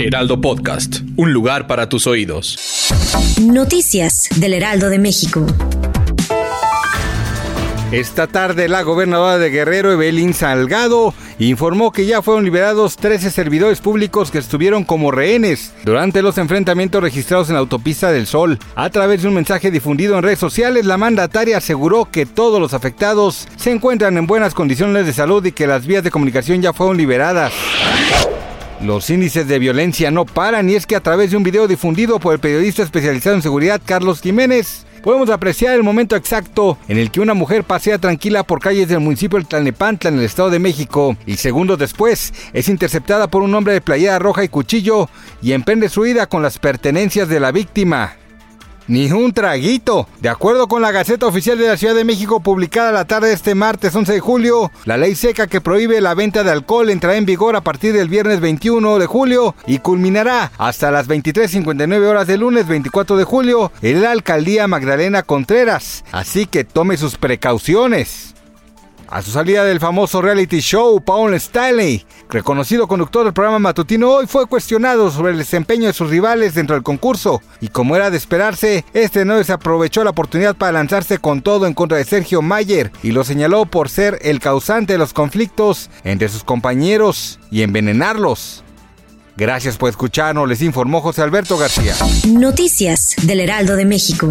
Heraldo Podcast, un lugar para tus oídos. Noticias del Heraldo de México. Esta tarde la gobernadora de Guerrero, Evelyn Salgado, informó que ya fueron liberados 13 servidores públicos que estuvieron como rehenes durante los enfrentamientos registrados en la autopista del Sol. A través de un mensaje difundido en redes sociales, la mandataria aseguró que todos los afectados se encuentran en buenas condiciones de salud y que las vías de comunicación ya fueron liberadas. Los índices de violencia no paran y es que a través de un video difundido por el periodista especializado en seguridad Carlos Jiménez, podemos apreciar el momento exacto en el que una mujer pasea tranquila por calles del municipio de Tlalnepantla en el Estado de México y segundos después es interceptada por un hombre de playera roja y cuchillo y emprende su huida con las pertenencias de la víctima. Ni un traguito. De acuerdo con la Gaceta Oficial de la Ciudad de México publicada la tarde de este martes 11 de julio, la ley seca que prohíbe la venta de alcohol entrará en vigor a partir del viernes 21 de julio y culminará hasta las 23.59 horas del lunes 24 de julio en la alcaldía Magdalena Contreras. Así que tome sus precauciones. A su salida del famoso reality show, Paul Stanley, reconocido conductor del programa matutino, hoy fue cuestionado sobre el desempeño de sus rivales dentro del concurso. Y como era de esperarse, este no desaprovechó la oportunidad para lanzarse con todo en contra de Sergio Mayer y lo señaló por ser el causante de los conflictos entre sus compañeros y envenenarlos. Gracias por escucharnos, les informó José Alberto García. Noticias del Heraldo de México.